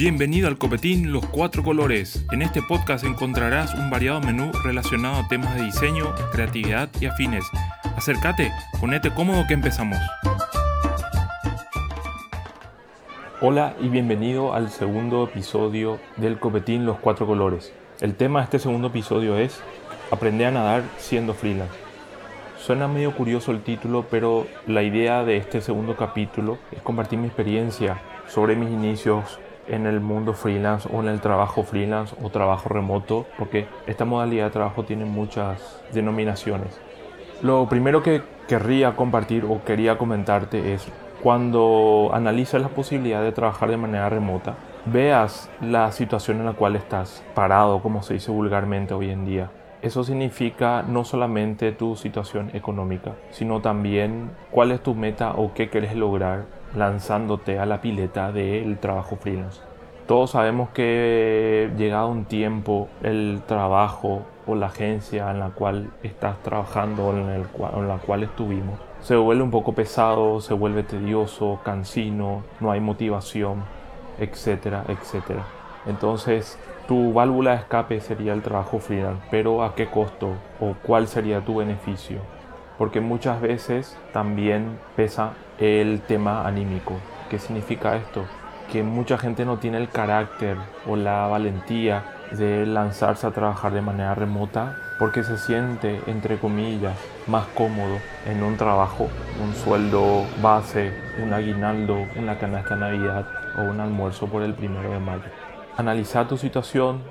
Bienvenido al Copetín Los Cuatro Colores. En este podcast encontrarás un variado menú relacionado a temas de diseño, creatividad y afines. Acércate, ponete cómodo que empezamos. Hola y bienvenido al segundo episodio del Copetín Los Cuatro Colores. El tema de este segundo episodio es Aprender a nadar siendo freelance. Suena medio curioso el título, pero la idea de este segundo capítulo es compartir mi experiencia sobre mis inicios en el mundo freelance o en el trabajo freelance o trabajo remoto, porque esta modalidad de trabajo tiene muchas denominaciones. Lo primero que querría compartir o quería comentarte es cuando analizas la posibilidad de trabajar de manera remota, veas la situación en la cual estás parado, como se dice vulgarmente hoy en día. Eso significa no solamente tu situación económica, sino también cuál es tu meta o qué quieres lograr lanzándote a la pileta del trabajo freelance. Todos sabemos que llegado un tiempo el trabajo o la agencia en la cual estás trabajando o en, la cual estuvimos se vuelve un poco pesado, se vuelve tedioso, cansino, no hay motivación, etcétera, etcétera. Entonces, tu válvula de escape sería el trabajo freelance, pero ¿a qué costo o cuál sería tu beneficio? Porque muchas veces también pesa el tema anímico. ¿Qué significa esto? Que mucha gente no tiene el carácter o la valentía de lanzarse a trabajar de manera remota porque se siente, entre comillas, más cómodo en un trabajo, un sueldo base, un aguinaldo, una canasta de Navidad o un almuerzo por el primero de mayo. Analiza tu situación,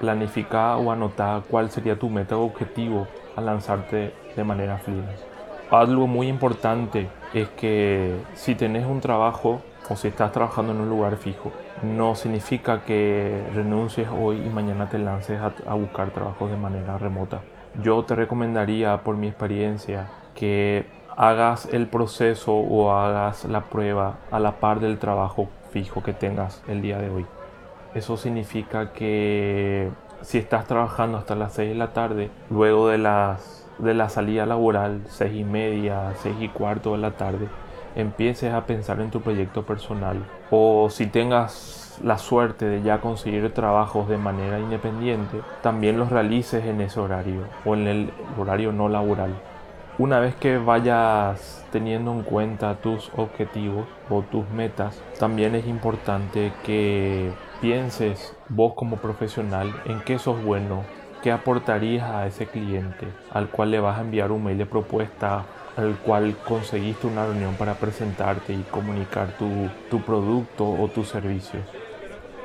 planifica o anota cuál sería tu meta o objetivo al lanzarte de manera freelance. Algo muy importante es que si tenés un trabajo o si estás trabajando en un lugar fijo, no significa que renuncies hoy y mañana te lances a, buscar trabajos de manera remota. Yo te recomendaría, por mi experiencia, que hagas el proceso o hagas la prueba a la par del trabajo fijo que tengas el día de hoy. Eso significa que si estás trabajando hasta las 6 de la tarde, luego de, las, de la salida laboral, 6 y media, 6 y cuarto de la tarde, empieces a pensar en tu proyecto personal o si tengas la suerte de ya conseguir trabajos de manera independiente, también los realices en ese horario o en el horario no laboral. Una vez que vayas teniendo en cuenta tus objetivos o tus metas, también es importante que pienses vos como profesional en qué sos bueno, qué aportarías a ese cliente al cual le vas a enviar un mail de propuesta al cual conseguiste una reunión para presentarte y comunicar tu, producto o tus servicios.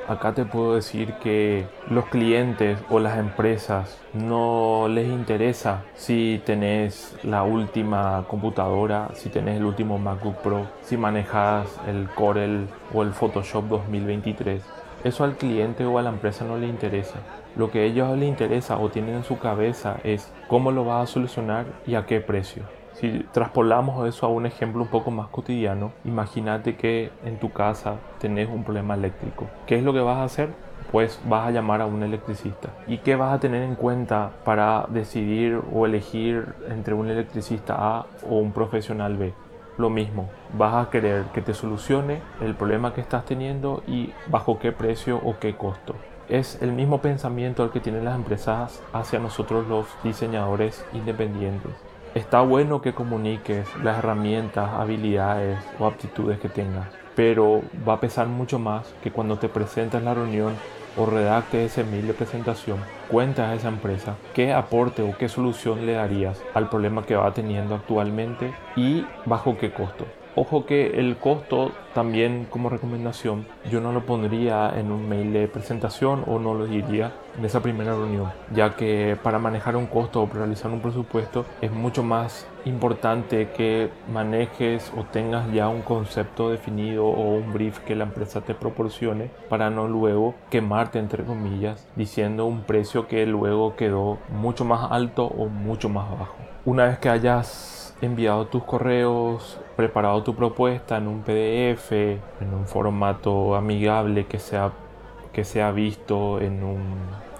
Acá te puedo decir que los clientes o las empresas no les interesa si tenés la última computadora, si tenés el último MacBook Pro, si manejas el Corel o el Photoshop 2023. Eso al cliente o a la empresa no le interesa. Lo que ellos les interesa o tienen en su cabeza es cómo lo vas a solucionar y a qué precio. Si traspolamos eso a un ejemplo un poco más cotidiano, imagínate que en tu casa tenés un problema eléctrico. ¿Qué es lo que vas a hacer? Pues vas a llamar a un electricista. ¿Y qué vas a tener en cuenta para decidir o elegir entre un electricista A o un profesional B? Lo mismo, vas a querer que te solucione el problema que estás teniendo y bajo qué precio o qué costo es el mismo pensamiento al que tienen las empresas hacia nosotros los diseñadores independientes. Está bueno que comuniques las herramientas, habilidades o aptitudes que tengas, pero va a pesar mucho más que cuando te presentas en la reunión o redactes ese mail de presentación, cuentas a esa empresa qué aporte o qué solución le darías al problema que va teniendo actualmente y bajo qué costo. Ojo que el costo también como recomendación yo no lo pondría en un mail de presentación o no lo diría en esa primera reunión, ya que para manejar un costo o realizar un presupuesto es mucho más importante que manejes o tengas ya un concepto definido o un brief que la empresa te proporcione para no luego quemarte entre comillas diciendo un precio que luego quedó mucho más alto o mucho más bajo. Una vez que hayas enviado tus correos, preparado tu propuesta en un PDF, en un formato amigable que sea, que sea visto en un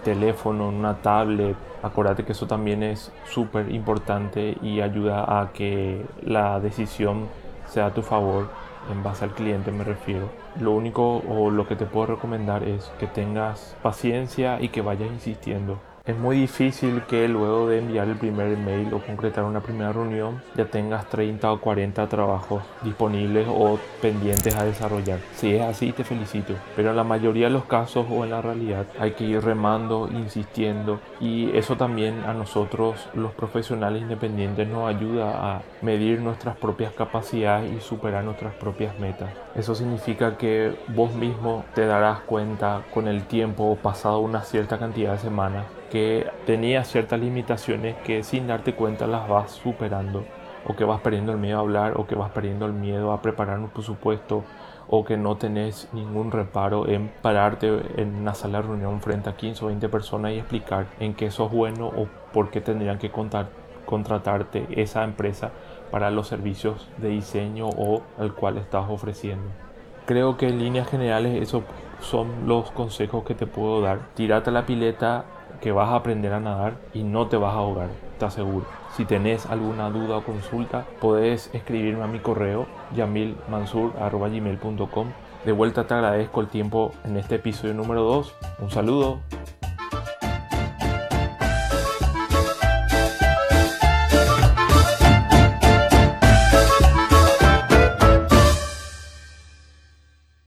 teléfono, en una tablet. Acuérdate que eso también es súper importante y ayuda a que la decisión sea a tu favor. en base al cliente me refiero. Lo único o lo que te puedo recomendar es que tengas paciencia y que vayas insistiendo. Es muy difícil que luego de enviar el primer email o concretar una primera reunión ya tengas 30 o 40 trabajos disponibles o pendientes a desarrollar. Si es así, te felicito. Pero en la mayoría de los casos o en la realidad hay que ir remando, insistiendo y eso también a nosotros los profesionales independientes nos ayuda a medir nuestras propias capacidades y superar nuestras propias metas. Eso significa que vos mismo te darás cuenta con el tiempo pasado una cierta cantidad de semanas que tenías ciertas limitaciones que sin darte cuenta las vas superando o que vas perdiendo el miedo a hablar o que vas perdiendo el miedo a preparar un presupuesto o que no tenés ningún reparo en pararte en una sala de reunión frente a 15 o 20 personas y explicar en qué sos bueno o por qué tendrían que contar, contratarte esa empresa para los servicios de diseño o al cual estás ofreciendo. Creo que en líneas generales esos son los consejos que te puedo dar. Tírate a la pileta que vas a aprender a nadar y no te vas a ahogar, te aseguro. Si tenés alguna duda o consulta, podés escribirme a mi correo yamilmansur.gmail.com De vuelta te agradezco el tiempo en este episodio número 2. Un saludo.